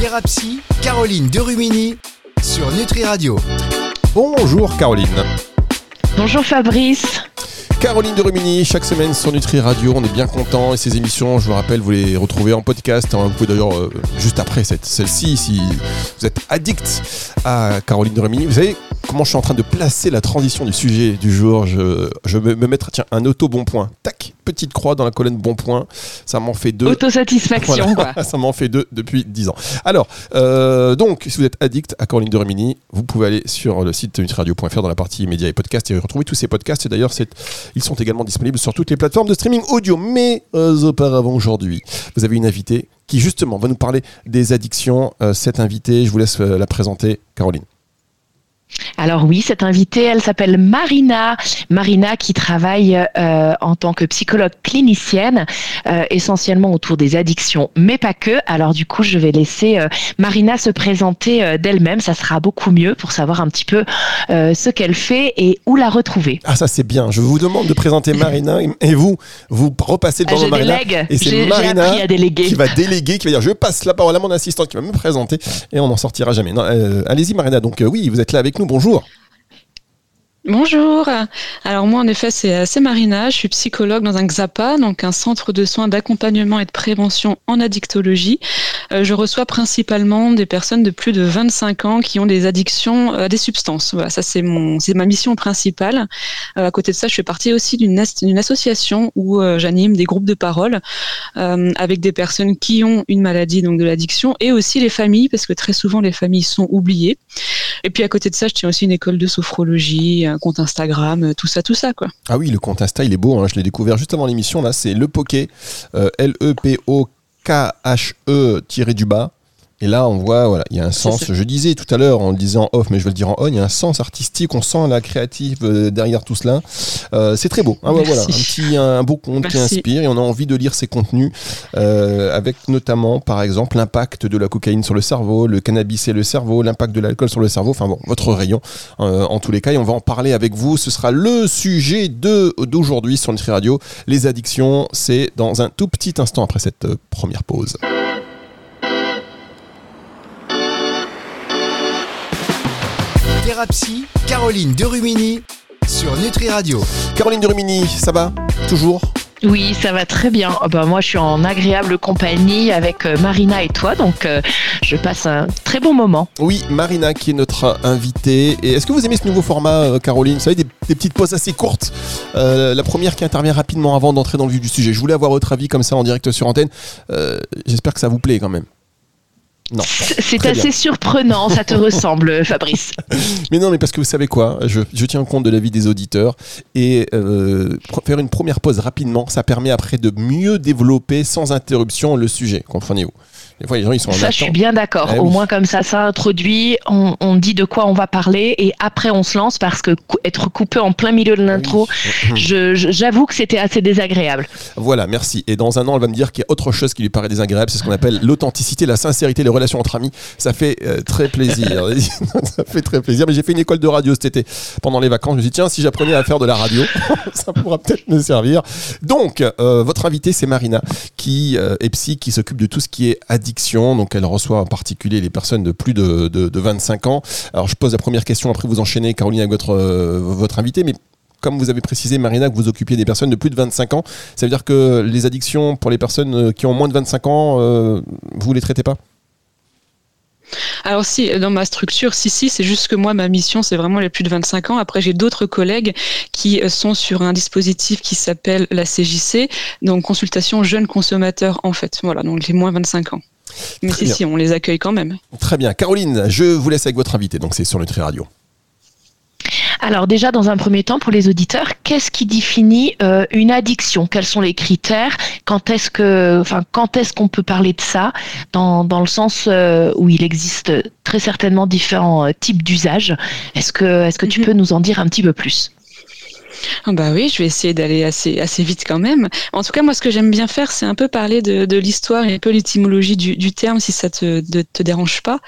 Thérapie, Caroline Derumini sur Nutri Radio. Bonjour Caroline. Bonjour Fabrice. Caroline de Rumini, chaque semaine sur Nutri Radio, on est bien content et ces émissions, je vous rappelle, vous les retrouvez en podcast. Hein. Vous pouvez d'ailleurs, euh, juste après celle-ci, si vous êtes addict à Caroline de Rumini, vous savez comment je suis en train de placer la transition du sujet du jour. Je, je vais me mettre, tiens, un auto bon point. Tac, petite croix dans la colonne bon point. Ça m'en fait deux. Autosatisfaction, quoi. Ça m'en fait deux depuis dix ans. Alors, euh, donc, si vous êtes addict à Caroline de Rumini, vous pouvez aller sur le site nutriradio.fr dans la partie médias et podcasts et retrouver tous ces podcasts. Et d'ailleurs, ils sont également disponibles sur toutes les plateformes de streaming audio. Mais euh, auparavant, aujourd'hui, vous avez une invitée qui justement va nous parler des addictions. Euh, cette invitée, je vous laisse la présenter, Caroline. Alors oui, cette invitée, elle s'appelle Marina. Marina qui travaille euh, en tant que psychologue clinicienne, euh, essentiellement autour des addictions, mais pas que. Alors du coup, je vais laisser euh, Marina se présenter d'elle-même. Ça sera beaucoup mieux pour savoir un petit peu ce qu'elle fait et où la retrouver. Ah ça c'est bien. Je vous demande de présenter Marina et vous, vous repassez le ballon de Marina. Et c'est Marina qui va déléguer, qui va dire je passe la parole à mon assistante qui va me présenter et on n'en sortira jamais. Allez-y Marina. Donc oui, vous êtes là avec bonjour. Bonjour. Alors moi, en effet, c'est Marina. Je suis psychologue dans un XAPA, donc un centre de soins d'accompagnement et de prévention en addictologie. Euh, je reçois principalement des personnes de plus de 25 ans qui ont des addictions à des substances. Voilà, ça c'est ma mission principale. Euh, à côté de ça, je fais partie aussi d'une association où euh, j'anime des groupes de parole avec des personnes qui ont une maladie, donc de l'addiction, et aussi les familles, parce que très souvent les familles sont oubliées. Et puis à côté de ça, je tiens aussi une école de sophrologie un compte Instagram, euh, tout ça, tout ça, quoi. Ah oui, le compte Insta, il est beau. Hein. Je l'ai découvert juste avant l'émission. Là, c'est le Poké, euh, L-E-P-O-K-H-E tiré du bas. Et là, on voit, voilà, il y a un sens. Je disais tout à l'heure, on le disait en off, mais je vais le dire en on, il y a un sens artistique. On sent la créative euh, derrière tout cela. Euh, c'est très beau. Ah, voilà, un petit, un beau conte qui inspire et on a envie de lire ces contenus euh, avec notamment, par exemple, l'impact de la cocaïne sur le cerveau, le cannabis et le cerveau, l'impact de l'alcool sur le cerveau. Enfin bon, votre rayon en tous les cas. Et on va en parler avec vous. Ce sera le sujet de d'aujourd'hui sur Nutri Radio. Les addictions, c'est dans un tout petit instant après cette première pause. Thérapie, Caroline Derumini sur Nutri Radio. Caroline Derumini, ça va Toujours? Oui, ça va très bien. Bah, moi, je suis en agréable compagnie avec euh, Marina et toi, donc euh, je passe un très bon moment. Oui, Marina qui est notre invitée. Et est-ce que vous aimez ce nouveau format, euh, Caroline? Vous savez, des, petites pauses assez courtes. la première qui intervient rapidement avant d'entrer dans le vif du sujet. Je voulais avoir votre avis comme ça en direct sur antenne. J'espère que ça vous plaît quand même. C'est assez surprenant, ça te ressemble, Fabrice. Mais non, mais parce que vous savez quoi, je, tiens compte de l'avis des auditeurs et euh, faire une première pause rapidement, ça permet après de mieux développer sans interruption le sujet, comprenez-vous? Les gens, ils sont Ça, je suis bien d'accord. Eh Au moins, comme ça, ça introduit, on, dit de quoi on va parler et après, on se lance parce que être coupé en plein milieu de l'intro, j'avoue que c'était assez désagréable. Voilà, merci. Et dans un an, elle va me dire qu'il y a autre chose qui lui paraît désagréable. C'est ce qu'on appelle l'authenticité, la sincérité, les relations entre amis. Ça fait euh, très plaisir. ça fait très plaisir. Mais j'ai fait une école de radio cet été pendant les vacances. Je me suis dit, tiens, si j'apprenais à faire de la radio, ça pourra peut-être me servir. Donc, euh, votre invité, c'est Marina, qui euh, est psy, qui s'occupe de tout ce qui est addiction donc elle reçoit en particulier les personnes de plus de, 25 ans. Alors je pose la première question, après vous enchaînez Caroline avec votre, votre invité, mais comme vous avez précisé, Marina, que vous occupiez des personnes de plus de 25 ans, ça veut dire que les addictions pour les personnes qui ont moins de 25 ans, euh, vous les traitez pas? Alors si, dans ma structure, si, si, c'est juste que moi, ma mission, c'est vraiment les plus de 25 ans. Après, j'ai d'autres collègues qui sont sur un dispositif qui s'appelle la CJC, donc consultation jeunes consommateurs, en fait. Voilà, donc les moins 25 ans. Mais si, si, on les accueille quand même. Très bien. Caroline, je vous laisse avec votre invité, donc c'est sur Nutri Radio. Alors déjà, dans un premier temps, pour les auditeurs, qu'est-ce qui définit euh, une addiction? Quels sont les critères? Quand est-ce que, enfin, quand est-ce qu'on peut parler de ça? Dans, dans le sens euh, où il existe très certainement différents euh, types d'usages. Est-ce que, est-ce que tu mhm. peux nous en dire un petit peu plus? Ah bah oui, je vais essayer d'aller assez, assez vite quand même. En tout cas, moi, ce que j'aime bien faire, c'est un peu parler de, de l'histoire et un peu l'étymologie du, du, terme, si ça te, de, te dérange pas.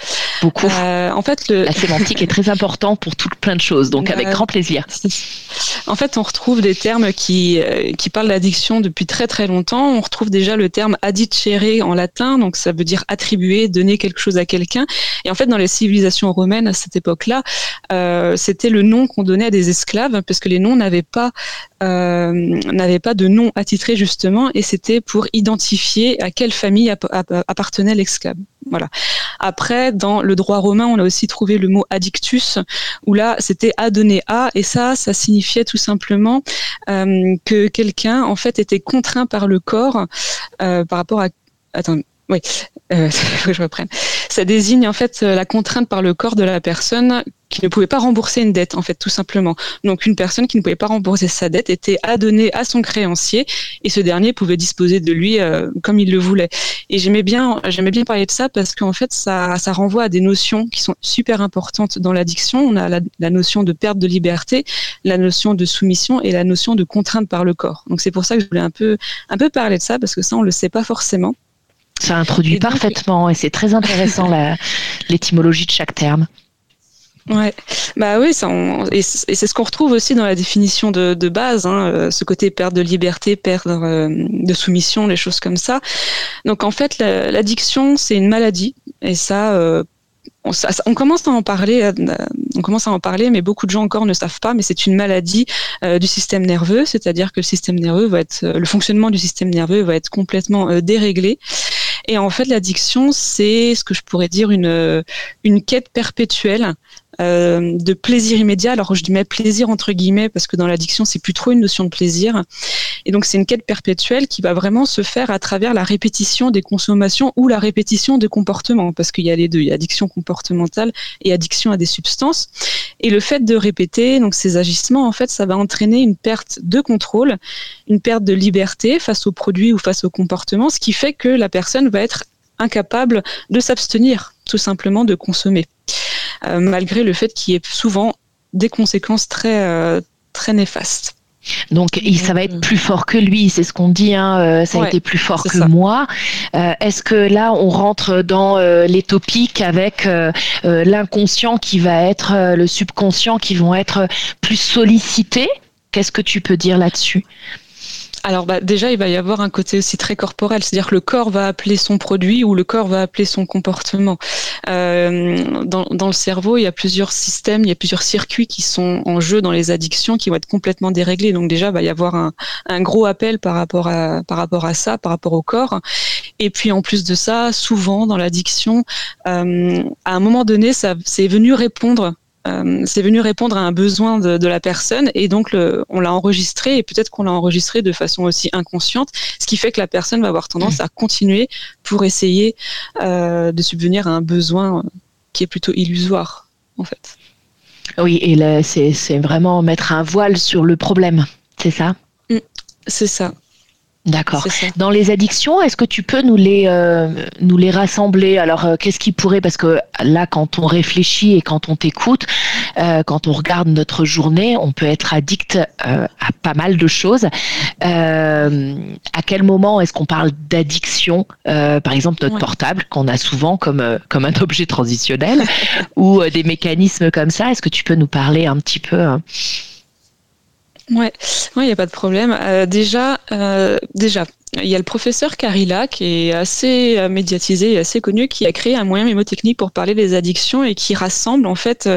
Beaucoup. Euh, en fait, le... la sémantique est très importante pour tout plein de choses, donc avec grand plaisir. En fait, on retrouve des termes qui, euh, qui parlent d'addiction depuis très très longtemps. On retrouve déjà le terme addicere en latin, donc ça veut dire attribuer, donner quelque chose à quelqu'un. Et en fait, dans les civilisations romaines à cette époque-là, euh, c'était le nom qu'on donnait à des esclaves, parce que les noms n'avaient pas euh, n'avait pas de nom attitré justement, et c'était pour identifier à quelle famille appartenait l'esclave. Voilà. Après, dans le droit romain, on a aussi trouvé le mot addictus, où là, c'était à donner à, et ça, ça signifiait tout simplement euh, que quelqu'un, en fait, était contraint par le corps euh, par rapport à. Attends, oui, euh, que je reprenne. Ça désigne en fait la contrainte par le corps de la personne qui ne pouvait pas rembourser une dette, en fait, tout simplement. Donc, une personne qui ne pouvait pas rembourser sa dette était adonnée à son créancier et ce dernier pouvait disposer de lui euh, comme il le voulait. Et j'aimais bien, j'aimais bien parler de ça parce qu'en fait, ça, ça renvoie à des notions qui sont super importantes dans l'addiction. On a la, la, notion de perte de liberté, la notion de soumission et la notion de contrainte par le corps. Donc, c'est pour ça que je voulais un peu, un peu parler de ça parce que ça, on le sait pas forcément. Ça introduit parfaitement et c'est très intéressant l'étymologie de chaque terme. Ouais, bah oui, ça, et c'est ce qu'on retrouve aussi dans la définition de, de base, hein, euh, ce côté perte de liberté, perte euh, de soumission, les choses comme ça. Donc en fait, l'addiction, c'est une maladie, et ça, euh, on, on, commence à en parler, on commence à en parler, mais beaucoup de gens encore ne savent pas. Mais c'est une maladie du système nerveux, c'est-à-dire que le système nerveux va être, le fonctionnement du système nerveux va être complètement déréglé. Et en fait, l'addiction, c'est ce que je pourrais dire une, une quête perpétuelle euh, de plaisir immédiat. Alors je dis mets plaisir entre guillemets parce que dans l'addiction c'est plus trop une notion de plaisir. Et donc c'est une quête perpétuelle qui va vraiment se faire à travers la répétition des consommations ou la répétition des comportements parce qu'il y a les deux, il y a addiction comportementale et addiction à des substances. Et le fait de répéter donc ces agissements en fait ça va entraîner une perte de contrôle, une perte de liberté face aux produits ou face aux comportements, ce qui fait que la personne va être incapable de s'abstenir tout simplement de consommer. Euh, malgré le fait qu'il y ait souvent des conséquences très, euh, très néfastes. Donc, ça va être plus fort que lui, c'est ce qu'on dit. Hein, euh, ça a été plus fort que moi. Est-ce que là, on rentre dans les topiques avec l'inconscient qui va être, le subconscient qui vont être plus sollicités? Qu'est-ce que tu peux dire là-dessus? Alors bah, déjà, il va y avoir un côté aussi très corporel, c'est-à-dire que le corps va appeler son produit ou le corps va appeler son comportement. Euh, dans, dans, le cerveau, il y a plusieurs systèmes, il y a plusieurs circuits qui sont en jeu dans les addictions qui vont être complètement déréglés. Donc déjà, il va y avoir un, un gros appel par rapport, à, par rapport à ça, par rapport au corps. Et puis en plus de ça, souvent dans l'addiction, euh, à un moment donné, ça c'est venu répondre euh, c'est venu répondre à un besoin de, la personne et donc on l'a enregistré et peut-être qu'on l'a enregistré de façon aussi inconsciente, ce qui fait que la personne va avoir tendance à continuer pour essayer euh, de subvenir à un besoin qui est plutôt illusoire en fait. Oui, et c'est vraiment mettre un voile sur le problème, c'est ça? Mmh, C'est ça. D'accord. Dans les addictions, est-ce que tu peux nous les euh, nous les rassembler? Alors, euh, qu'est-ce qui pourrait Parce que là, quand on réfléchit et quand on t'écoute, euh, quand on regarde notre journée, on peut être addict à pas mal de choses. à quel moment est-ce qu'on parle d'addiction? Par exemple, notre portable qu'on a souvent comme comme un objet transitionnel, ou des mécanismes comme ça. Est-ce que tu peux nous parler un petit peu Ouais, il n'y a pas de problème. Euh, déjà, euh, déjà, il y a le professeur Carilla qui est assez euh, médiatisé et assez connu, qui a créé un moyen mémotechnique pour parler des addictions et qui rassemble en fait,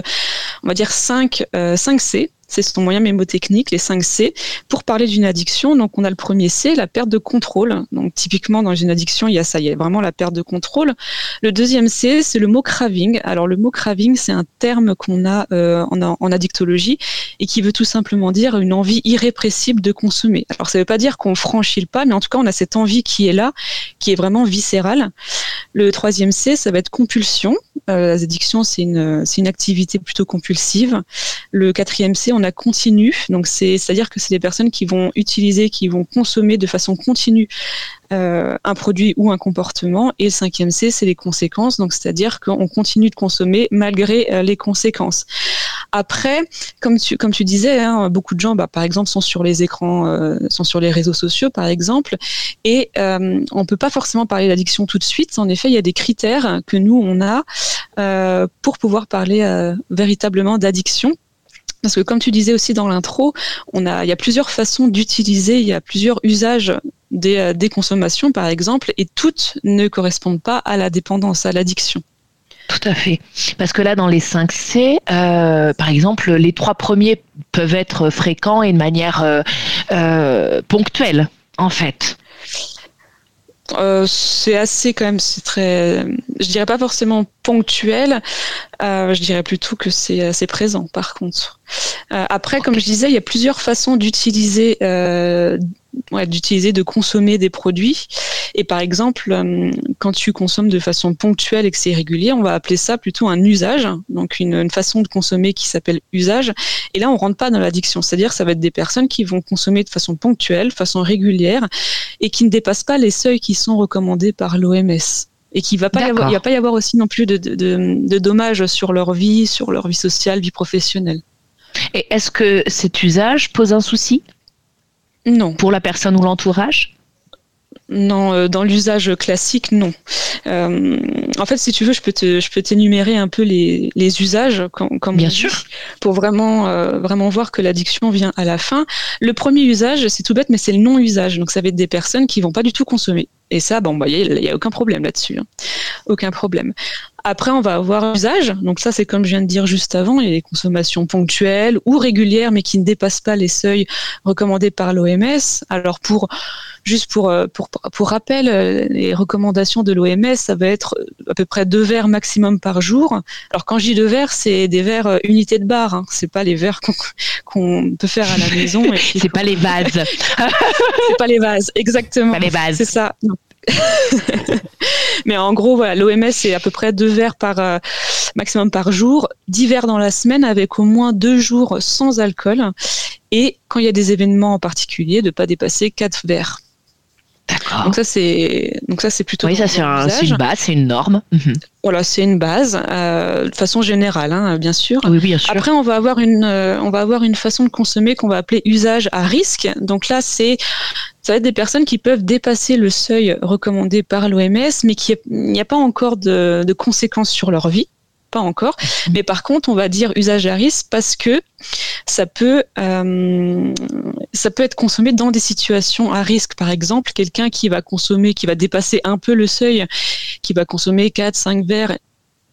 on va dire 5, 5 C. C'est son moyen mémotechnique, les 5 C, pour parler d'une addiction. Donc, on a le premier C, la perte de contrôle. Donc, typiquement, dans une addiction, il y a ça, il y a vraiment la perte de contrôle. Le deuxième C, c'est le mot craving. Alors, le mot craving, c'est un terme qu'on a en, addictologie et qui veut tout simplement dire une envie irrépressible de consommer. Alors, ça ne veut pas dire qu'on franchit le pas, mais en tout cas, on a cette envie qui est là, qui est vraiment viscérale. Le troisième C, ça va être compulsion. Euh, l'addiction, c'est une, une activité plutôt compulsive. Le quatrième C, on a continu. Donc, c'est-à-dire que c'est des personnes qui vont utiliser, qui vont consommer de façon continue euh, un produit ou un comportement. Et le cinquième C, c'est les conséquences. Donc, c'est-à-dire qu'on continue de consommer malgré euh, les conséquences. Après, comme tu, disais, hein, beaucoup de gens, bah, par exemple, sont sur les écrans, euh, sont sur les réseaux sociaux, par exemple, et euh, on peut pas forcément parler d'addiction tout de suite. En effet, il y a des critères que nous, on a euh, pour pouvoir parler véritablement d'addiction. Parce que comme tu disais aussi dans l'intro, il y a plusieurs façons d'utiliser, il y a plusieurs usages des consommations, par exemple, et toutes ne correspondent pas à la dépendance, à l'addiction. Tout à fait. Parce que là, dans les 5 C, euh, par exemple, les trois premiers peuvent être fréquents et de manière euh, euh, ponctuelle, en fait. C'est assez quand même, c'est très, je dirais pas forcément ponctuel, je dirais plutôt que c'est assez présent par contre. Après, comme je disais, il y a plusieurs façons d'utiliser, d'utiliser, de consommer des produits. Et par exemple, euh, quand tu consommes de façon ponctuelle et que c'est régulier, on va appeler ça plutôt un usage, donc une, façon de consommer qui s'appelle usage. Et là, on rentre pas dans l'addiction, c'est-à-dire ça va être des personnes qui vont consommer de façon ponctuelle, de façon régulière, et qui ne dépassent pas les seuils qui sont recommandés par l'OMS et qu'il va va pas y avoir aussi non plus de dommages sur leur vie, sur leur vie sociale, vie professionnelle. Et est-ce que cet usage pose un souci? Non. pour la personne ou l'entourage? Non, euh, dans l'usage classique, non. Euh, en fait, si tu veux, je peux te, je peux t'énumérer un peu les, les usages, comme, comme Bien sûr. pour vraiment, euh, vraiment voir que l'addiction vient à la fin. Le premier usage, c'est tout bête, mais c'est le non-usage. Donc, ça va être des personnes qui vont pas du tout consommer. Et ça, bon, bah, il y, a aucun problème là-dessus. hein. Aucun problème. Après, on va avoir usage. Donc ça, c'est comme je viens de dire juste avant, il y a des consommations ponctuelles ou régulières, mais qui ne dépassent pas les seuils recommandés par l'OMS. Alors pour juste pour, euh, pour pour rappel, euh, les recommandations de l'OMS, ça va être à peu près deux verres maximum par jour. Alors quand je dis deux verres, c'est des verres euh, unités de bar. Hein. C'est pas les verres qu'on qu'on peut faire à la maison. C'est pas les vases. c'est pas les vases, exactement. Pas les vases. C'est ça. Non. Mais en gros, voilà, l'OMS c'est à peu près deux verres par euh, maximum par jour, dix verres dans la semaine avec au moins deux jours sans alcool. Et quand il y a des événements en particulier, de pas dépasser quatre verres. Donc ça c'est donc ça c'est plutôt Oui, ça c'est un- une base, c'est une norme. Mhm. Voilà, c'est une base euh, de façon générale, hein, bien sûr. Oui, oui, bien sûr. Après, on va avoir une, euh, on va avoir une façon de consommer qu'on va appeler usage à risque. Donc là, c'est, ça va être des personnes qui peuvent dépasser le seuil recommandé par l'OMS, mais qui, il n'y a pas encore de, de conséquences sur leur vie. Pas encore. Mais par contre, on va dire usage à risque parce que ça peut, euh, ça peut être consommé dans des situations à risque. Par exemple, quelqu'un qui va consommer, qui va dépasser un peu le seuil, qui va consommer 4, 5 verres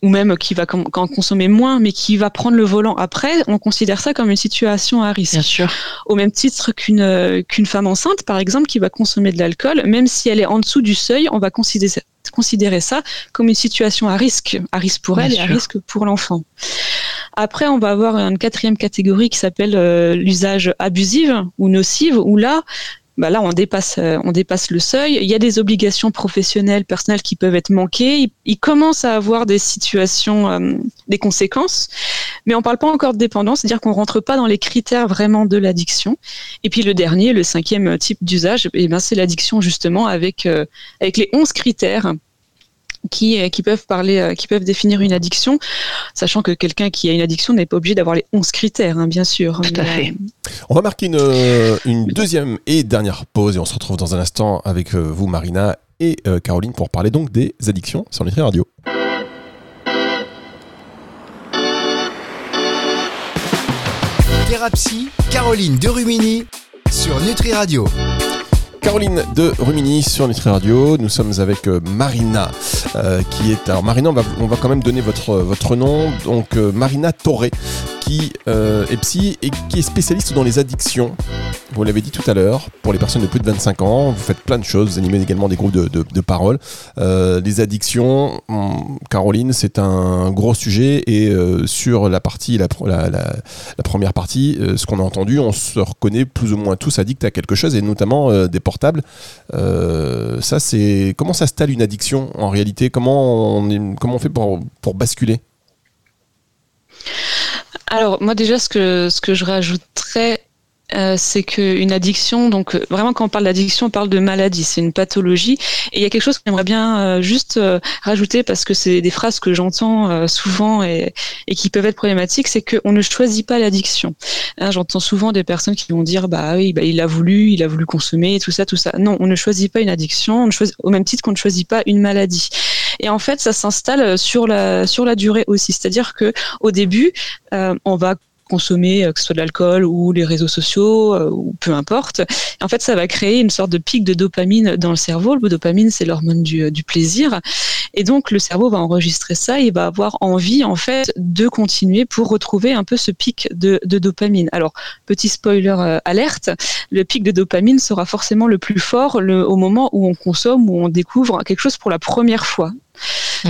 ou même qui va en consommer moins, mais qui va prendre le volant après, on considère ça comme une situation à risque. Bien sûr. Au même titre qu'une euh, qu'une femme enceinte, par exemple, qui va consommer de l'alcool, même si elle est en dessous du seuil, on va considérer, considérer ça comme une situation à risque, à risque pour Bien elle et à risque pour l'enfant. Après, on va avoir une quatrième catégorie qui s'appelle euh, l'usage abusif ou nocive, où là, bah là, on dépasse, euh, on dépasse le seuil. Il y a des obligations professionnelles, personnelles qui peuvent être manquées. Il, commence à avoir des situations, euh, des conséquences, mais on parle pas encore de dépendance, c'est-à-dire qu'on rentre pas dans les critères vraiment de l'addiction. Et puis le dernier, le cinquième type d'usage, eh ben, c'est l'addiction justement avec, euh, avec les 11 critères qui, euh, qui peuvent parler, euh, qui peuvent définir une addiction, sachant que quelqu'un qui a une addiction n'est pas obligé d'avoir les 11 critères, hein, bien sûr. Tout à fait. euh, On va marquer une, une deuxième et dernière pause et on se retrouve dans un instant avec vous, Marina et Caroline, pour parler donc des addictions sur Nutri Radio. Thérapie, Caroline de Rumini sur Nutri Radio. Caroline de Rumini sur Nutri Radio. Nous sommes avec euh, Marina, euh, qui est. Alors, Marina, on va, quand même donner votre, votre nom. Donc, euh, Marina Torré, qui euh, est psy et qui est spécialiste dans les addictions. Vous l'avez dit tout à l'heure, pour les personnes de plus de 25 ans, vous faites plein de choses. Vous animez également des groupes de, de, parole. Euh, les addictions, hum, Caroline, c'est un gros sujet. Et euh, sur la partie, la, première partie, ce qu'on a entendu, on se reconnaît plus ou moins tous addicts à quelque chose, et notamment des portables. Ça, c'est comment s'installe une addiction en réalité? Comment on, fait pour basculer? Alors, moi, déjà, ce que, ce que je rajouterais, euh, c'est qu'une addiction, donc euh, vraiment quand on parle d'addiction, on parle de maladie, c'est une pathologie. Et il y a quelque chose que j'aimerais bien euh, juste rajouter parce que c'est des phrases que j'entends souvent et, et, qui peuvent être problématiques, c'est qu'on ne choisit pas l'addiction. Hein, j'entends souvent des personnes qui vont dire bah oui, bah, il a voulu, il a voulu consommer, tout ça, tout ça. Non, on ne choisit pas une addiction, on choisit, au même titre qu'on ne choisit pas une maladie. Et en fait, ça s'installe sur la sur la durée aussi, c'est-à-dire que au début, on va consommer, euh, que ce soit de l'alcool ou les réseaux sociaux, euh, ou peu importe. en fait, ça va créer une sorte de pic de dopamine dans le cerveau. Le dopamine, c'est l'hormone du, du, plaisir. Et donc, le cerveau va enregistrer ça et va avoir envie, en fait, de continuer pour retrouver un peu ce pic de, dopamine. Alors, petit spoiler euh, alerte, le pic de dopamine sera forcément le plus fort au moment où on consomme, où on découvre quelque chose pour la première fois.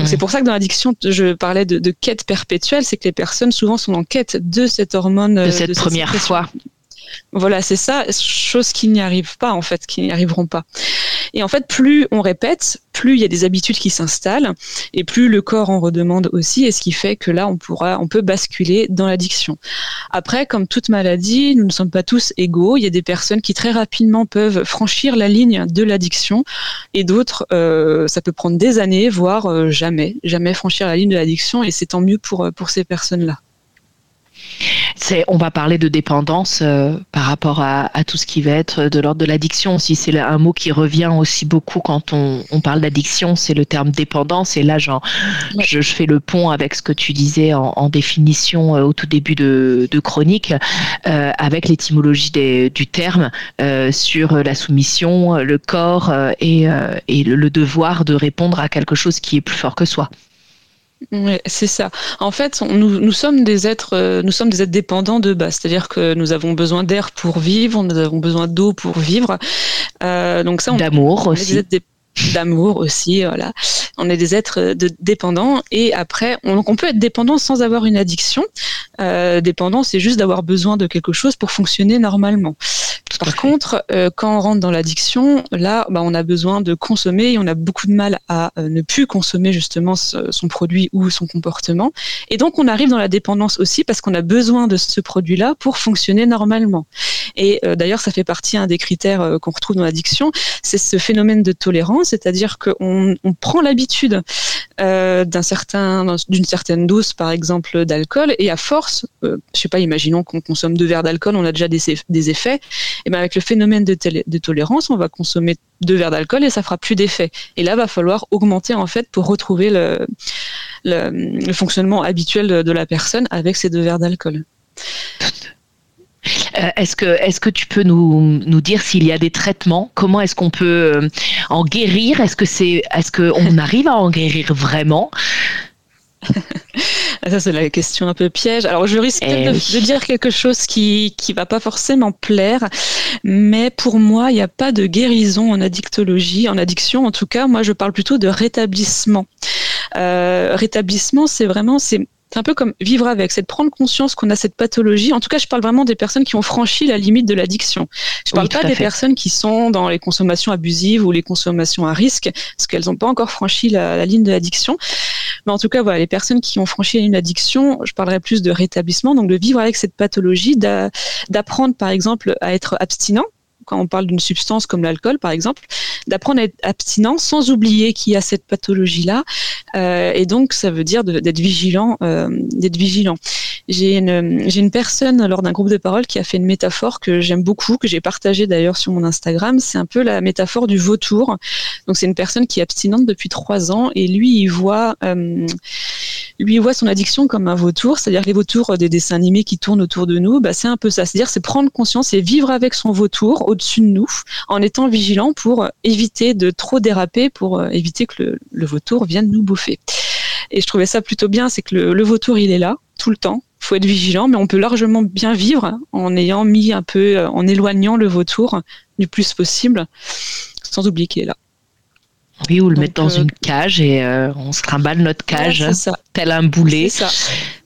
C'est pour ça que dans l'addiction, je parlais de, quête perpétuelle, c'est que les personnes souvent sont en quête de cette hormone. De cette première fois. Voilà, c'est ça, chose qui n'y arrive pas en fait, qui n'y arriveront pas. Et en fait, plus on répète, plus il y a des habitudes qui s'installent et plus le corps en redemande aussi, et ce qui fait que là, on pourra, on peut basculer dans l'addiction. Après, comme toute maladie, nous ne sommes pas tous égaux. Il y a des personnes qui très rapidement peuvent franchir la ligne de l'addiction, et d'autres, euh, ça peut prendre des années, voire euh, jamais, jamais franchir la ligne de l'addiction, et c'est tant mieux pour pour ces personnes-là on va parler de dépendance euh, par rapport à, tout ce qui va être de l'ordre de l'addiction. Si c'est un mot qui revient aussi beaucoup quand on, parle d'addiction, c'est le terme dépendance. Et là, genre, je, fais le pont avec ce que tu disais en, définition euh, au tout début de, chronique, euh, avec l'étymologie du terme sur la soumission, le corps et, le devoir de répondre à quelque chose qui est plus fort que soi. Oui, c'est ça. En fait, nous, nous, sommes des êtres, euh, nous sommes des êtres dépendants de base, c'est-à-dire que nous avons besoin d'air pour vivre, nous avons besoin d'eau pour vivre. Euh, donc ça, d'amour aussi d'amour aussi. Voilà. On est des êtres de dépendants et après, on, on peut être dépendant sans avoir une addiction. Euh, dépendant, c'est juste d'avoir besoin de quelque chose pour fonctionner normalement. Par contre, euh, quand on rentre dans l'addiction, là, bah, on a besoin de consommer et on a beaucoup de mal à euh, ne plus consommer justement son produit ou son comportement. Et donc, on arrive dans la dépendance aussi parce qu'on a besoin de ce produit-là pour fonctionner normalement. Et euh, d'ailleurs, ça fait partie des critères qu'on retrouve dans l'addiction, c'est ce phénomène de tolérance, c'est-à-dire qu'on on prend l'habitude d'un certain, d'une certaine dose, par exemple, d'alcool, et à force, je sais pas, imaginons qu'on consomme deux verres d'alcool, on a déjà des effets, et ben avec le phénomène de, de, tolérance, on va consommer deux verres d'alcool et ça fera plus d'effet. Et là, va falloir augmenter en fait pour retrouver le, le, fonctionnement habituel de, la personne avec ces deux verres d'alcool. Euh, est-ce que, est que tu peux nous, nous dire s'il y a des traitements? Comment est-ce qu'on peut euh, en guérir? Est-ce que c'est, est-ce qu'on arrive à en guérir vraiment? ah, ça, c'est la question un peu piège. Alors, je risque eh de, dire quelque chose qui qui va pas forcément plaire, mais pour moi, il n'y a pas de guérison en addictologie, en addiction. En tout cas, moi, je parle plutôt de rétablissement. Euh, rétablissement, c'est vraiment c'est c'est un peu comme vivre avec, c'est de prendre conscience qu'on a cette pathologie. En tout cas, je parle vraiment des personnes qui ont franchi la limite de l'addiction. Je parle pas des personnes qui sont dans les consommations abusives ou les consommations à risque, parce qu'elles n'ont pas encore franchi la, ligne de l'addiction. Mais en tout cas, voilà, les personnes qui ont franchi la ligne d'addiction, je parlerai plus de rétablissement, donc de vivre avec cette pathologie, d'apprendre par exemple à être abstinent quand on parle d'une substance comme l'alcool, par exemple, d'apprendre à être abstinent sans oublier qu'il y a cette pathologie-là. Euh, et donc, ça veut dire d'être vigilant, euh, d'être vigilant. J'ai une, j'ai une personne lors d'un groupe de parole qui a fait une métaphore que j'aime beaucoup, que j'ai partagée d'ailleurs sur mon Instagram. C'est un peu la métaphore du vautour. Donc, c'est une personne qui est abstinente depuis trois ans et lui, il voit, euh, lui, voit son addiction comme un vautour, c'est-à-dire les vautours des dessins animés qui tournent autour de nous. Bah, c'est un peu ça. C'est-à-dire, c'est prendre conscience et vivre avec son vautour au-dessus de nous en étant vigilant pour éviter de trop déraper, pour euh, éviter que le, vautour vienne nous bouffer. Et je trouvais ça plutôt bien, c'est que le, vautour, il est là tout le temps. Faut être vigilant, mais on peut largement bien vivre en ayant mis un peu, euh, en éloignant le vautour du plus possible, sans oublier qu'il là. Oui, ou le mettre dans euh, une cage et on se trimballe notre cage, tel un boulet. Ça.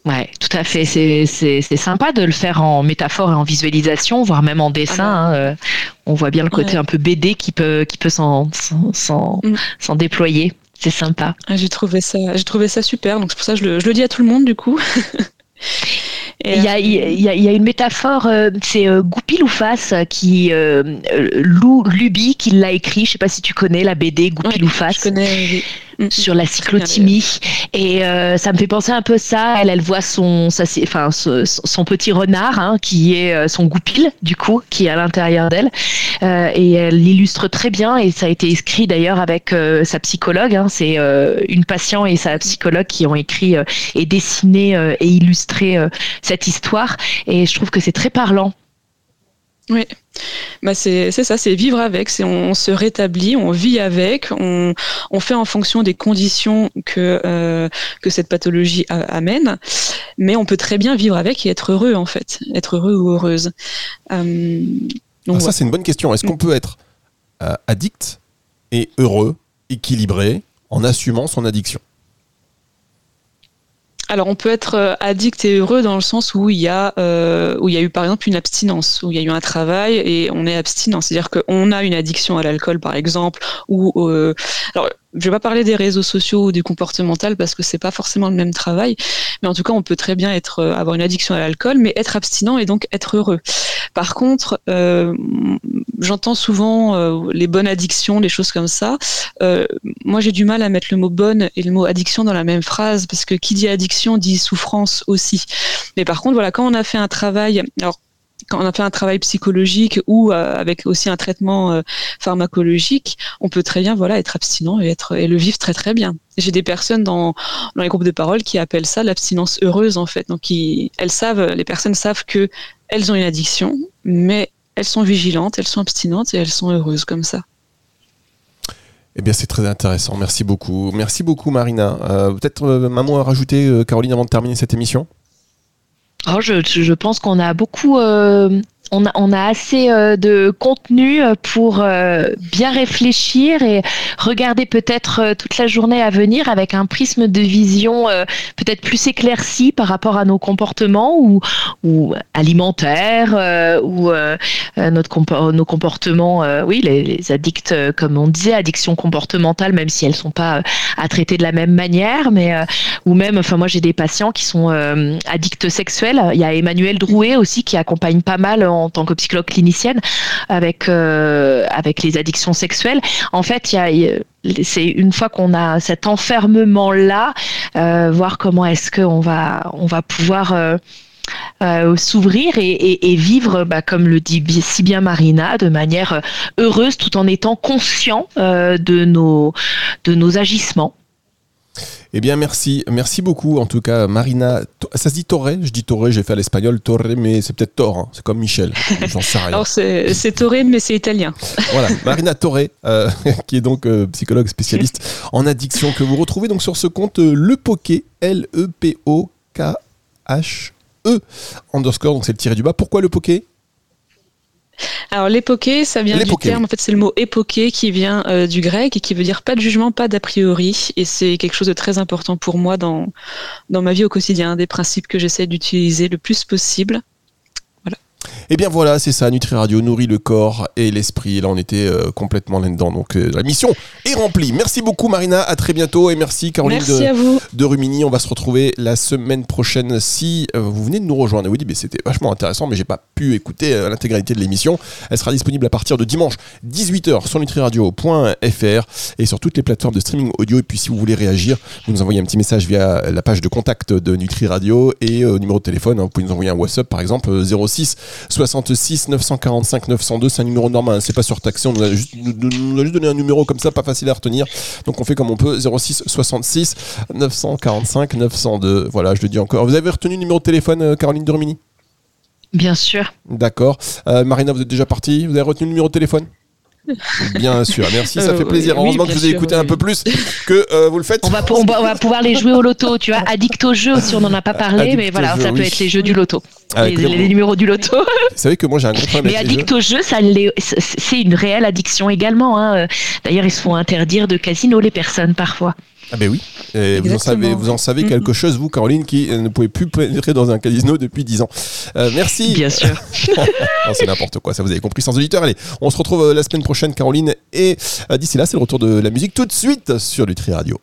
Ouais, tout à fait. C'est sympa de le faire en métaphore et en visualisation, voire même en dessin. Ah hein, on voit bien le côté un peu BD qui peut, qui peut s'en mm. déployer. C'est sympa. Ah, j'ai trouvé ça, j'ai trouvé ça super. Donc c'est pour ça que je le, je le dis à tout le monde du coup. Il y, a, il, y a, il y a une métaphore, euh, c'est euh, Goupil ou Face qui euh, Lou Luby qui l'a écrit. Je sais pas si tu connais la BD Goupil ou Face. Je connais. Mm. sur la cyclotimie. Et euh, ça me fait penser un peu ça. Elle, elle voit son, enfin, son, petit renard, hein, qui est euh, son goupil, du coup, qui est à l'intérieur d'elle. Euh, et elle l'illustre très bien. Et ça a été écrit d'ailleurs avec sa psychologue. Hein. C'est une patiente et sa psychologue qui ont écrit et dessiné et illustré cette histoire. Et je trouve que c'est très parlant. Oui, bah c'est ça, c'est vivre avec, c'est on, se rétablit, on vit avec, on, on fait en fonction des conditions que, euh, que cette pathologie amène, mais on peut très bien vivre avec et être heureux en fait, être heureux ou heureuse. Euh, donc, ah, ça c'est une bonne question. Est-ce qu'on peut être euh, addict et heureux, équilibré, en assumant son addiction? Alors, on peut être euh, addict et heureux dans le sens où il y a euh, où il y a eu par exemple une abstinence, où il y a eu un travail et on est abstinent, c'est-à-dire qu'on a une addiction à l'alcool par exemple, ou euh, alors je vais pas parler des réseaux sociaux ou du comportemental parce que c'est pas forcément le même travail, mais en tout cas on peut très bien être euh, avoir une addiction à l'alcool, mais être abstinent et donc être heureux. Par contre, euh, j'entends souvent euh, les bonnes addictions, les choses comme ça. Euh, moi j'ai du mal à mettre le mot bonne et le mot addiction dans la même phrase parce que qui dit addiction dit souffrance aussi. Mais par contre voilà quand on a fait un travail, alors quand on a fait un travail psychologique ou euh, avec aussi un traitement euh, pharmacologique, on peut très bien voilà être abstinent et être et le vivre très très bien. J'ai des personnes dans, dans les groupes de parole qui appellent ça l'abstinence heureuse en fait. Donc elles savent, les personnes savent que elles ont une addiction, mais elles sont vigilantes, elles sont abstinentes et elles sont heureuses comme ça. Eh bien, c'est très intéressant. Merci beaucoup. Merci beaucoup, Marina. Euh, peut-être un mot à rajouter, Caroline, avant de terminer cette émission? Oh, je, je, pense qu'on a beaucoup euh, on a, assez euh, de contenu euh, pour euh, bien réfléchir et regarder peut-être toute la journée à venir avec un prisme de vision peut-être plus éclairci par rapport à nos comportements ou, alimentaires ou notre nos comportements, oui, les, addicts, comme on disait, addictions comportementales, même si elles sont pas à traiter de la même manière, mais ou même, enfin moi j'ai des patients qui sont addicts sexuels. Il y a Emmanuel Drouet aussi qui accompagne pas mal tant que psychologue clinicienne avec euh, avec les addictions sexuelles. En fait, il c'est une fois qu'on a cet enfermement là, euh, voir comment est-ce qu'on va on va pouvoir euh, s'ouvrir et, vivre, bah, comme le dit si bien Marina, de manière heureuse tout en étant conscient de nos agissements. Eh bien, merci. Merci beaucoup, en tout cas, Marina. Ça se dit Torre Je dis Torre, j'ai fait à l'espagnol Torre, mais c'est peut-être Tor. Hein. C'est comme Michel. J'en sais rien. Alors, c'est Torre, mais c'est italien. Voilà, Marina Torre, euh, qui est donc euh, psychologue spécialiste en addiction, que vous retrouvez donc sur ce compte euh, Le Poké, L-E-P-O-K-H-E, underscore, donc c'est le tiré du bas. Pourquoi Le Poké? Alors l'époqué, ça vient du terme, en fait c'est le mot époqué qui vient euh, du grec et qui veut dire pas de jugement, pas d'a priori. Et c'est quelque chose de très important pour moi dans, dans ma vie au quotidien, des principes que j'essaie d'utiliser le plus possible. Et eh bien voilà, c'est ça, Nutri Radio nourrit le corps et l'esprit. Là, on était euh, complètement là-dedans. Donc euh, la mission est remplie. Merci beaucoup, Marina. À très bientôt. Et merci, Caroline de, Rumini. On va se retrouver la semaine prochaine si euh, vous venez de nous rejoindre. Oui, mais c'était vachement intéressant, mais j'ai pas pu écouter l'intégralité de l'émission. Elle sera disponible à partir de dimanche 18h sur nutriradio.fr et sur toutes les plateformes de streaming audio. Et puis, si vous voulez réagir, vous nous envoyez un petit message via la page de contact de Nutri Radio et au numéro de téléphone. Hein. vous pouvez nous envoyer un WhatsApp, par exemple, 06 66 945 902, c'est un numéro normal, hein, c'est pas surtaxé, on nous a, juste, nous a juste donné un numéro comme ça, pas facile à retenir. Donc on fait comme on peut, 06 66 945 902. Voilà, je le dis encore. Vous avez retenu le numéro de téléphone, euh, Caroline Dormini Bien sûr. D'accord. Euh, Marina, vous êtes déjà partie? Vous avez retenu le numéro de téléphone? Bien sûr, merci, ça euh, fait plaisir. Heureusement que vous avez écouté un peu plus que euh, vous le faites. On va, on, va, pouvoir les jouer au loto, tu vois. Addict au jeu aussi, on n'en a pas parlé, mais voilà, ça peut être les jeux du loto. Les, numéros du loto. Vous savez que moi j'ai un gros problème Mais addict au jeu, c'est une réelle addiction également. Hein. D'ailleurs, ils se font interdire de casino les personnes parfois. Ah ben oui, vous en savez, vous en savez quelque chose, vous, Caroline, qui euh, ne pouvez plus pénétrer dans un casino depuis 10 ans. Euh, merci. Bien sûr. c'est n'importe quoi, ça vous avez compris, sans auditeur. Allez, on se retrouve euh, la semaine prochaine, Caroline. Et d'ici là, c'est le retour de la musique tout de suite sur Lutri Radio.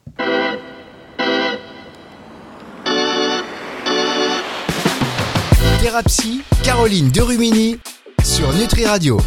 Thérapie, Caroline Derumini sur Nutri Radio.